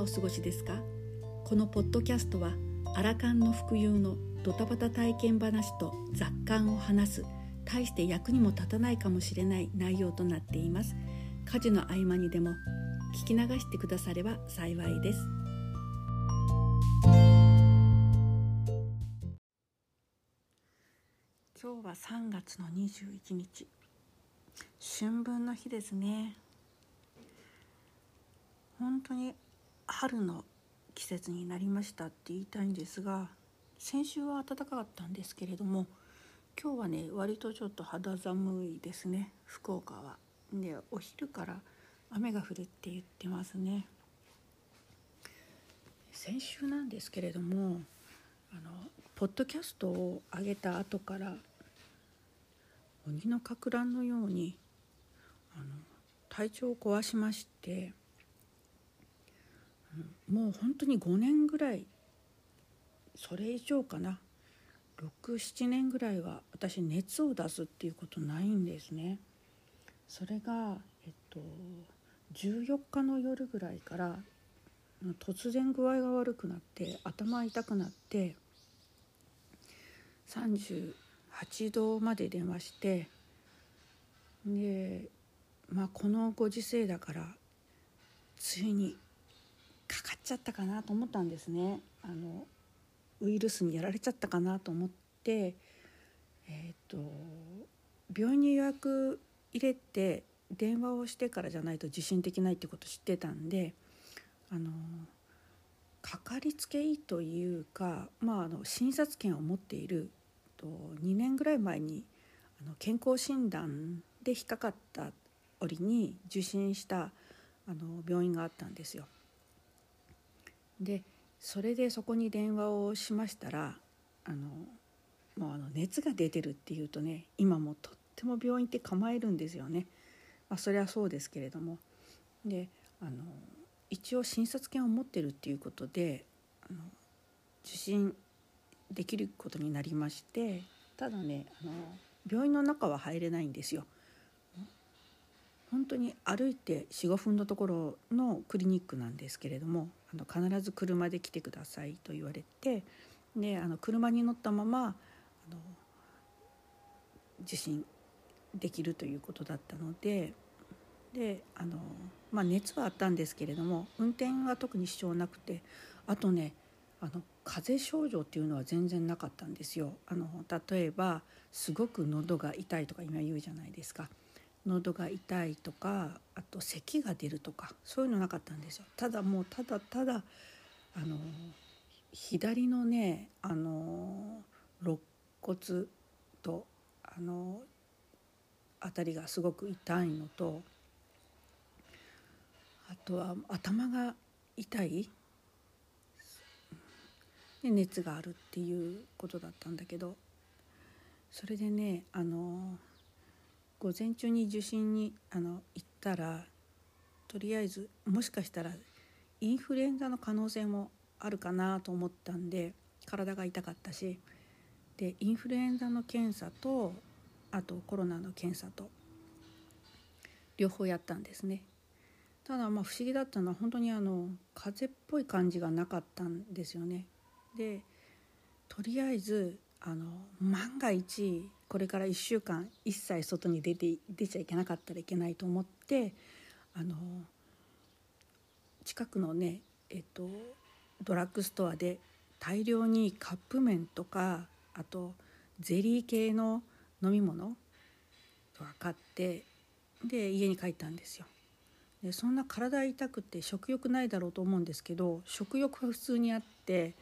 がお過ごしですか？このポッドキャストはアラカンの服用のドタバタ体験話と雑感を話す大して役にも立たないかもしれない内容となっています。家事の合間にでも聞き流してくだされば幸いです。今日は3月の21日。春分の日ですね。本当に春の季節になりましたって言いたいんですが先週は暖かかったんですけれども今日はね割とちょっと肌寒いですね福岡は。でお昼から雨が降るって言ってますね。先週なんですけれどもあのポッドキャストを上げた後から鬼のかく乱のようにあの体調を壊しまして、もう本当に5年ぐらいそれ以上かな67年ぐらいは私熱を出すっていうことないんですね。それが、えっと、14日の夜ぐらいから突然具合が悪くなって頭痛くなって38度まで出ましてでまあこのご時世だからついにかかっちゃったかなと思ったんですねあのウイルスにやられちゃったかなと思ってえっ、と病院に予約入れて電話をしてからじゃないと受診できないってこと知ってたんであのかかりつけ医というか、まあ、あの診察券を持っていると2年ぐらい前にあの健康診断で引っかかった折に受診したあの病院があったんですよ。でそれでそこに電話をしましたらあのもうあの熱が出てるっていうとね今もとっても病院って構えるんですよね。まあ、それはそうですけれどもであの一応診察券を持ってるっていうことであの受診できることになりましてただねあの病院の中は入れないんですよ。本当に歩いて45分のところのクリニックなんですけれどもあの必ず車で来てくださいと言われてであの車に乗ったままあの受診できるということだったのでであの、まあ、熱はあったんですけれども運転は特に支障なくてあとねあの風邪症状っていうのは全然なかったんですよ。あの例えばすごく喉が痛いとか今言うじゃないですか。喉が痛いとかあと咳が出るとかそういうのなかったんですよ。ただもうただただあの左のねあの肋骨とあの辺りがすごく痛いのとあとは頭が痛いで熱があるっていうことだったんだけどそれでねあの午前中に受診にあの行ったらとりあえずもしかしたらインフルエンザの可能性もあるかなと思ったんで体が痛かったしでインフルエンザの検査とあとコロナの検査と両方やったんですね。ただまあ不思議だったのは本当にあの風邪っぽい感じがなかったんですよね。でとりあえずあの万が一これから1週間一切外に出て出ちゃいけなかったらいけないと思ってあの近くのねえっとドラッグストアで大量にカップ麺とかあとゼリー系の飲み物とか買ってで家に帰ったんですよ。でそんな体痛くて食欲ないだろうと思うんですけど食欲は普通にあって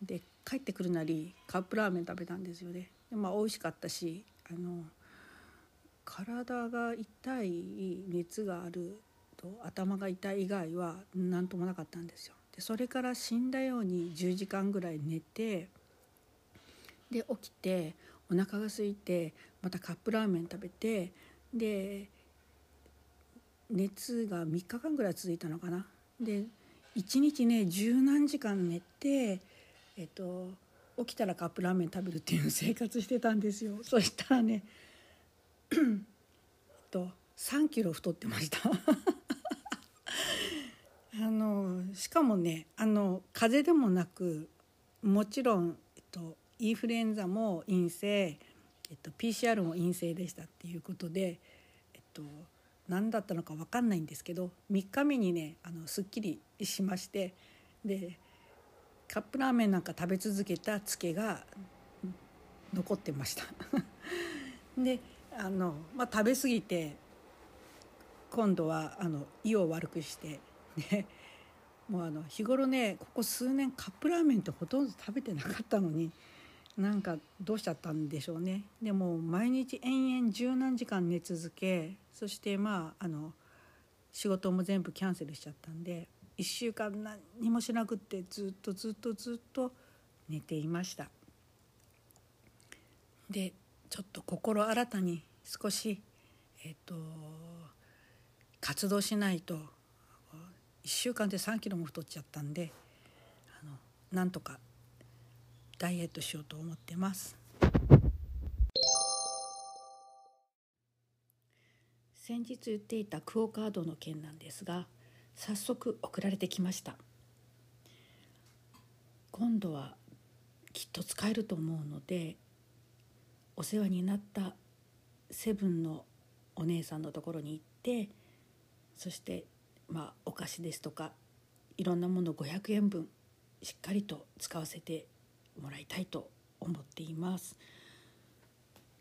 で帰ってくるなりカップラーメン食べたんですよね。でまあ美味しかったしあの体が痛い熱があると頭が痛い以外は何ともなかったんですよ。でそれから死んだように10時間ぐらい寝てで起きてお腹が空いてまたカップラーメン食べてで熱が3日間ぐらい続いたのかな。で1日ね十何時間寝て、えっと、起きたらカップラーメン食べるっていう生活してたんですよ。そしたらねえっ と3キロ太ってました あのしかもねあの風邪でもなくもちろん、えっと、インフルエンザも陰性、えっと、PCR も陰性でしたっていうことで、えっと、何だったのか分かんないんですけど3日目にねあのすっきりしましてでカップラーメンなんか食べ続けたツケが残ってました。であの、まあ、食べ過ぎて今度はあの胃を悪くしてで もうあの日頃ねここ数年カップラーメンってほとんど食べてなかったのになんかどうしちゃったんでしょうね。でも毎日延々十何時間寝続けそしてまああの仕事も全部キャンセルしちゃったんで1週間何もしなくってずっとずっとずっと寝ていました。でちょっと心新たに少しえっ、と活動しないと1週間で3キロも太っちゃったんであのなんとかダイエットしようと思ってます。先日言っていたクオ・カードの件なんですが早速送られてきました。今度はきっと使えると思うのでお世話になったセブンのお姉さんのところに行ってそしてまあお菓子ですとかいろんなもの500円分しっかりと使わせてもらいたいと思っています。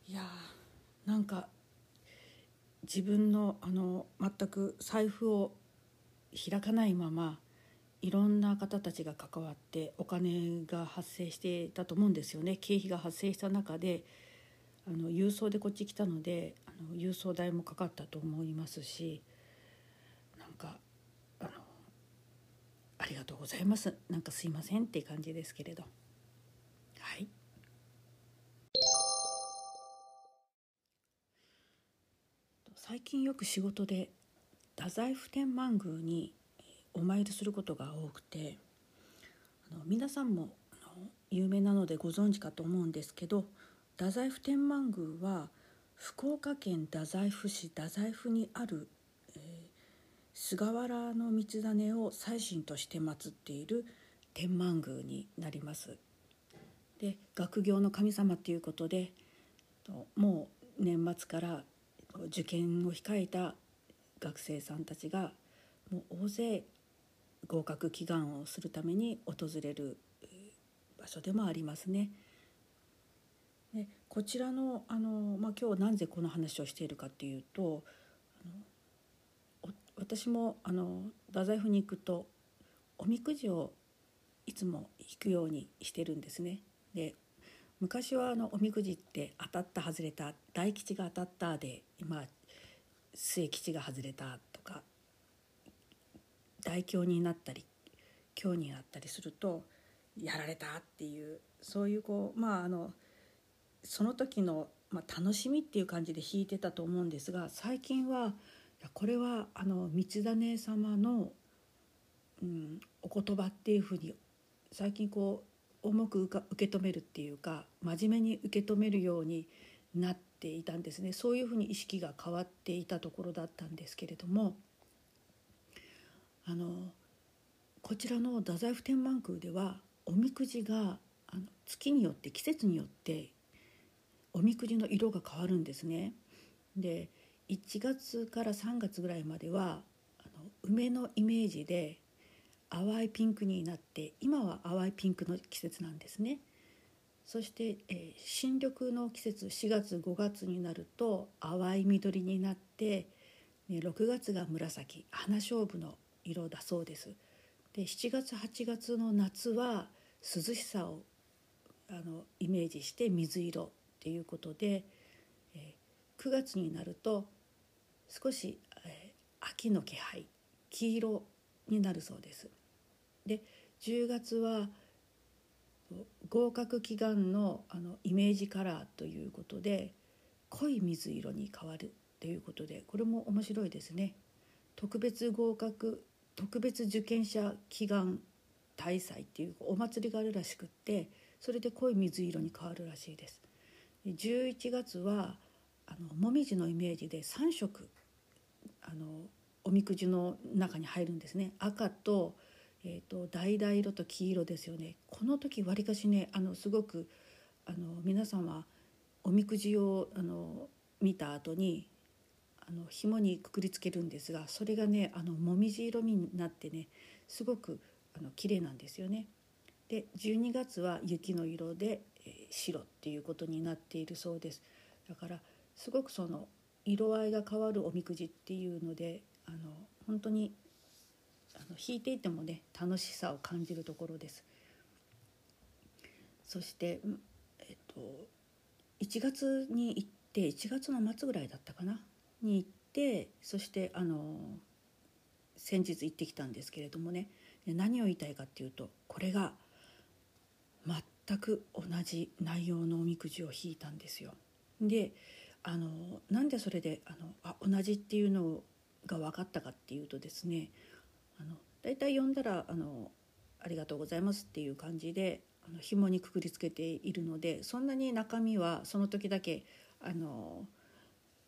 いやーなんか自分のあの全く財布を開かないままいろんな方たちが関わってお金が発生していたと思うんですよね。経費が発生した中であの郵送でこっち来たのであの郵送代もかかったと思いますしなんかあのありがとうございます。なんかすいませんっていう感じですけれど。はい。最近よく仕事で太宰府天満宮にお参りすることが多くてあの皆さんも有名なのでご存知かと思うんですけど太宰府天満宮は福岡県太宰府市太宰府にある、えー、菅原道真を祭神として祀っている天満宮になります。で学業の神様ということでもう年末から受験を控えた学生さんたちがもう大勢合格祈願をするために訪れる場所でもありますね。でこちらのあの、まあ、今日なぜこの話をしているかっていうとあの私もあの太宰府に行くとおみくじをいつも引くようにしてるんですね。で昔はあのおみくじって当たった外れた大吉が当たったで今末吉が外れたとか大凶になったり凶になったりするとやられたっていうそういうこうまああのその時の、まあ、楽しみっていう感じで弾いてたと思うんですが最近はこれはあの道種様の、うん、お言葉っていうふうに最近こう重く受け止めるっていうか真面目に受け止めるようになっていたんですねそういうふうに意識が変わっていたところだったんですけれどもあのこちらの太宰府天満宮ではおみくじがあの月によって季節によっておみくじの色が変わるんですね。で1月から3月ぐらいまではあの梅のイメージで淡いピンクになって今は淡いピンクの季節なんですね。そして、えー、新緑の季節4月5月になると淡い緑になって、ね、6月が紫花勝負の色だそうです。で7月8月の夏は涼しさをあのイメージして水色っていうことで、えー、9月になると少し、えー、秋の気配黄色になるそうです。で10月は合格祈願のあのイメージカラーということで濃い水色に変わるということでこれも面白いですね。特別合格特別受験者祈願大祭っていうお祭りがあるらしくってそれで濃い水色に変わるらしいです。11月はあのもみじのイメージで3色あのおみくじの中に入るんですね赤と,、えーと、橙色と黄色ですよねこの時わりかしねあのすごくあの皆さんはおみくじをあの見た後にあの紐にくくりつけるんですがそれがねあのもみじ色になってねすごくあの綺麗なんですよね。で12月は雪の色で、えー、白っていうことになっているそうです。だからすごくその色合いが変わるおみくじっていうのであの本当にあの弾いていてもね楽しさを感じるところです。そして、えっと、1月に行って1月の末ぐらいだったかな？に行ってそしてあの先日行ってきたんですけれどもね何を言いたいかっていうとこれが全く同じ内容のおみくじを引いたんですよ。であのなんでそれであのあ同じっていうのが分かったかっていうとですねあの大体読んだらあの「ありがとうございます」っていう感じであの紐にくくりつけているのでそんなに中身はその時だけあの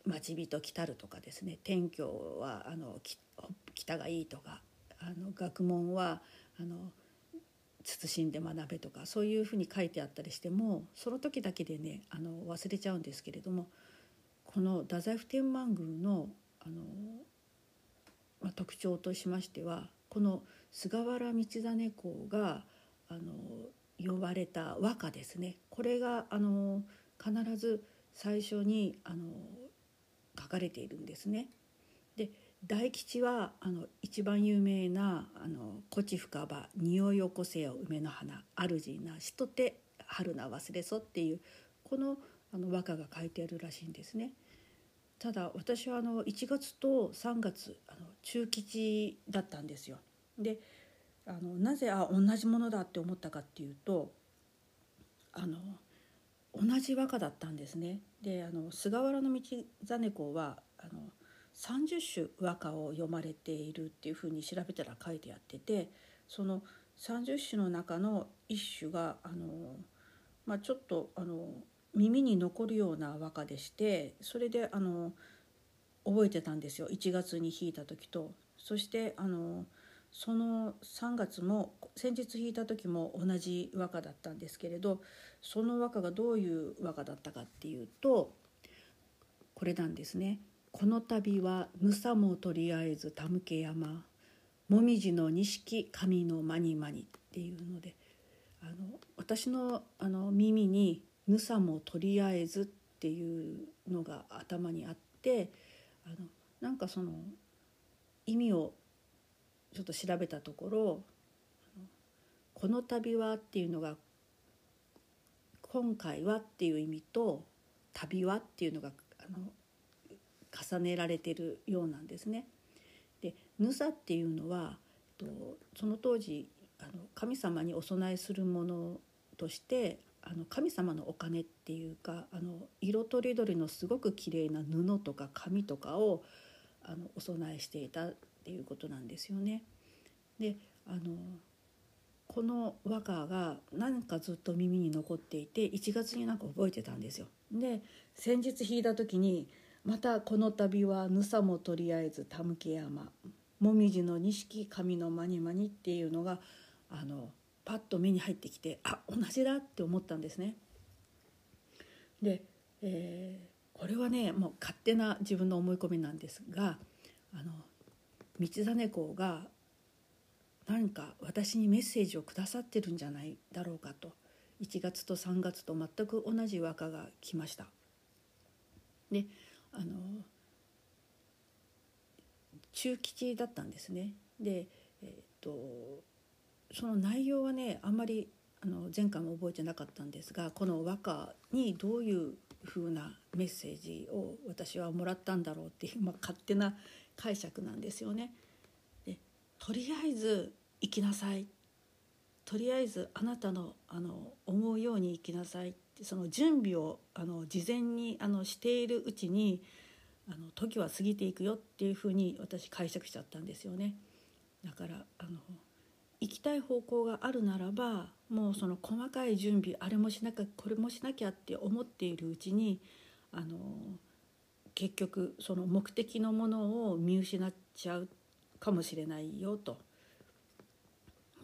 待ち人来たるとかですね天教はあの北がいいとかあの学問はあの慎んで学べとかそういうふうに書いてあったりしてもその時だけでねあの忘れちゃうんですけれどもこの太宰府天満宮のあの、まあ、特徴としましてはこの菅原道真公があの呼ばれた和歌ですねこれがあの必ず最初にあの書かれているんですね。で大吉はあの一番有名な「あの古地深場匂い起こせよ梅の花主なしとて春な忘れそ」っていうこのあの和歌が書いてあるらしいんですね。ただ私はあの1月と3月あの中吉だったんですよ。であのなぜあ同じものだって思ったかっていうとあの同じ和歌だったんですね。であの菅原道真公はあの30首和歌を読まれているっていうふうに調べたら書いてあっててその30首の中の一首があの、まあ、ちょっとあの耳に残るような和歌でしてそれであの覚えてたんですよ1月に弾いた時と。そしてあのその3月も先日弾いた時も同じ和歌だったんですけれどその和歌がどういう和歌だったかっていうとこれなんですね。この度はぬさもとりあえずたむけ山もみじの錦神のまにまにっていうのであの私のあの耳に「ぬさもとりあえず」っていうのが頭にあってあのなんかその意味をちょっと調べたところ「この度は」っていうのが「今回は」っていう意味と「旅は」っていうのがあの重ねられてるようなんですね。でヌサっていうのはとその当時あの神様にお供えするものとしてあの神様のお金っていうかあの色とりどりのすごく綺麗な布とか紙とかをあのお供えしていたっていうことなんですよね。であのこの和歌が何かずっと耳に残っていて1月になんか覚えてたんですよ。で先日弾いた時にまたこの度はぬさもとりあえずたむけ山もみじの錦神のまにまにっていうのがあのパッと目に入ってきてあ同じだって思ったんですね。で、えー、これはねもう勝手な自分の思い込みなんですがあの道真公が何か私にメッセージをくださってるんじゃないだろうかと1月と3月と全く同じ和歌が来ました。であの中吉だったんですね。で、えーと、その内容はねあんまりあの前回も覚えてなかったんですがこの和歌にどういうふうなメッセージを私はもらったんだろうっていう、まあ、勝手な解釈なんですよね。でとりあえず生きなさいとりあえずあなたのあの思うように生きなさいってその準備をあの事前にあのしているうちにあの時は過ぎていくよっていうふうに私解釈しちゃったんですよね。だからあの行きたい方向があるならばもうその細かい準備あれもしなきゃこれもしなきゃって思っているうちにあの結局その目的のものを見失っちゃうかもしれないよと。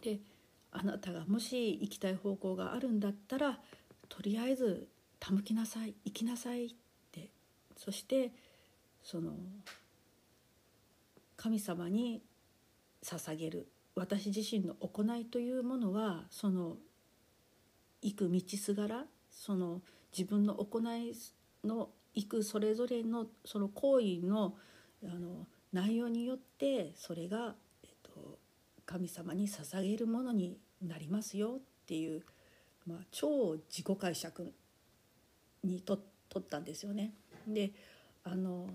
であなたがもし行きたい方向があるんだったらとりあえず手向きなさい行きなさいってそしてその神様に捧げる私自身の行いというものはその行く道すがらその自分の行いの行くそれぞれのその行為のあの内容によってそれが、えっと、神様に捧げるものになりますよっていう、まあ、超自己解釈にと取ったんですよね。であの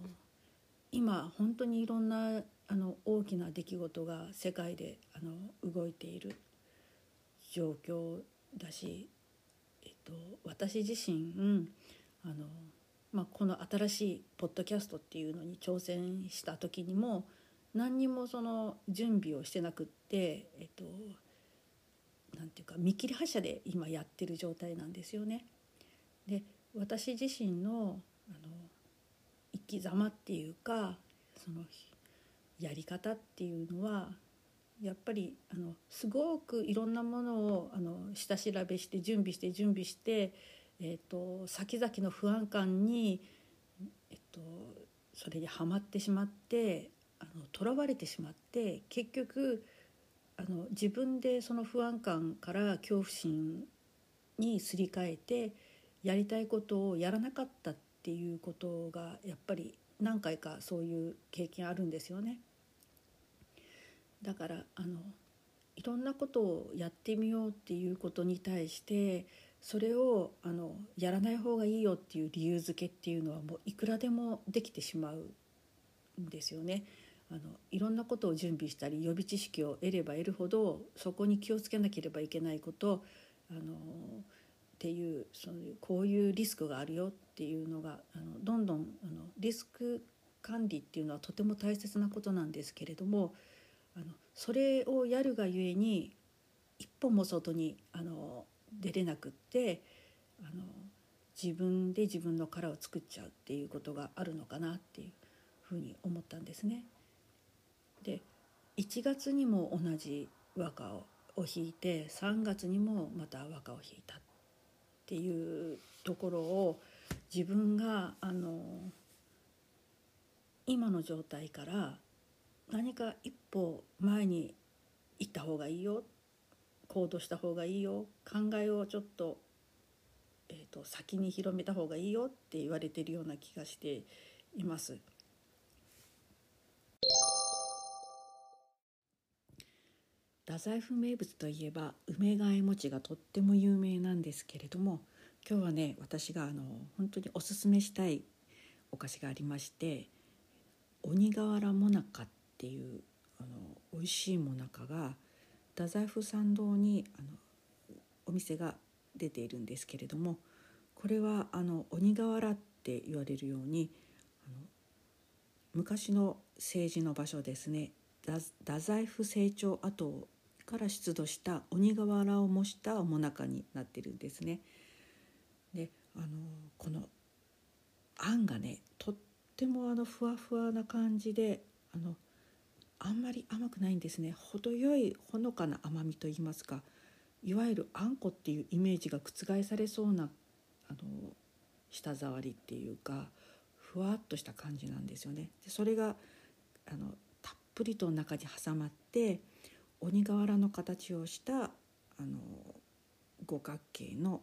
今本当にいろんなあの大きな出来事が世界であの動いている状況だし、えっと、私自身あの、まあ、この新しいポッドキャストっていうのに挑戦した時にも何にもその準備をしてなくって、えっと、なんていうか見切り発車で今やってる状態なんですよね。で私自身のあの生き様っていうかそのやり方っていうのはやっぱりあのすごくいろんなものをあの下調べして準備して準備して、えーと、先々の不安感に、えっと、それにはまってしまってとらわれてしまって結局あの自分でその不安感から恐怖心にすり替えてやりたいことをやらなかったっていうことがやっぱり何回かそういう経験あるんですよね。だからあのいろんなことをやってみようっていうことに対してそれをあのやらない方がいいよっていう理由付けっていうのはもういくらでもできてしまうんですよね。あのいろんなことを準備したり予備知識を得れば得るほどそこに気をつけなければいけないことあのっていうそういうこういうリスクがあるよっていうのがあのどんどんあのリスク管理っていうのはとても大切なことなんですけれどもあのそれをやるがゆえに一歩も外にあの出れなくってあの自分で自分の殻を作っちゃうっていうことがあるのかなっていうふうに思ったんですね。で1月にも同じ和歌を弾いて3月にもまた和歌を弾いたっていうところを自分があの今の状態から何か一歩前に行った方がいいよ。行動した方がいいよ。考えをちょっと,、えーと、先に広めた方がいいよ。って言われてるような気がしています。太宰府名物といえば梅替え餅がとっても有名なんですけれども今日はね私があの本当におすすめしたいお菓子がありまして鬼瓦もなかっていうあの美味しいもなかが太宰府参道にあのお店が出ているんですけれどもこれはあの鬼瓦って言われるようにあの昔の政治の場所ですね太宰府成長跡から出土した鬼瓦を模したもなかになってるんですね。であのこのあんがねとってもあのふわふわな感じであのあんまり甘くないんですね程よいほのかな甘みといいますかいわゆるあんこっていうイメージが覆されそうなあの舌触りっていうかふわっとした感じなんですよね。でそれがあのたっぷりと中に挟まって鬼瓦の形をしたあの五角形の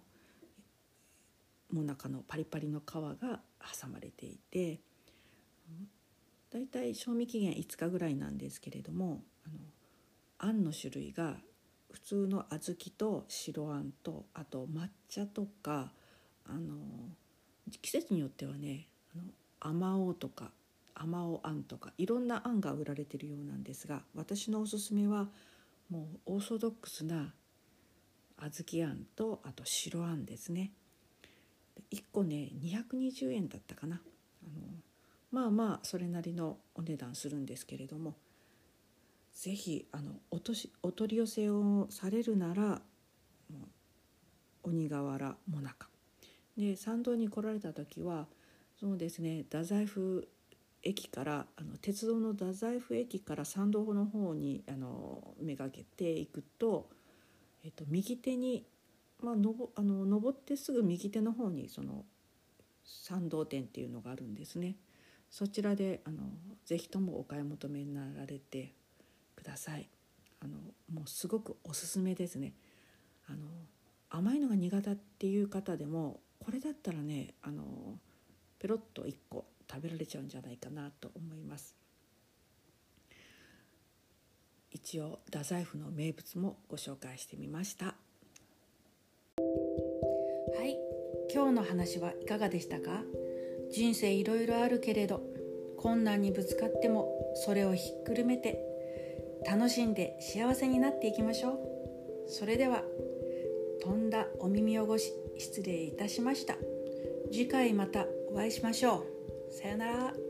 もなかのパリパリの皮が挟まれていてだいたい賞味期限5日ぐらいなんですけれどもあのあんの種類が普通の小豆と白あんとあと抹茶とかあの季節によってはねあの甘おうとか甘おあんとかいろんなあんが売られてるようなんですが私のおすすめはもうオーソドックスな小豆あんとあと白あんですね。1個ね220円だったかな。あのまあまあそれなりのお値段するんですけれども是非あのおとしお取り寄せをされるなら鬼瓦もなかで参道に来られた時はそうですね太宰府駅からあの鉄道の太宰府駅から参道の方にあのめがけていくと、えっと、右手に、まあ、のぼあの登ってすぐ右手の方にその参道店っていうのがあるんですね。そちらであのぜひともお買い求めになられてください。あのもうすごくおすすめですね。あの甘いのが苦手っていう方でもこれだったらねあのペロッと1個食べられちゃうんじゃないかなと思います一応太宰府の名物もご紹介してみましたはい今日の話はいかがでしたか？人生いろいろあるけれど困難にぶつかってもそれをひっくるめて楽しんで幸せになっていきましょう。それでは飛んだお耳汚し失礼いたしました。次回またお会いしましょう。さよなら。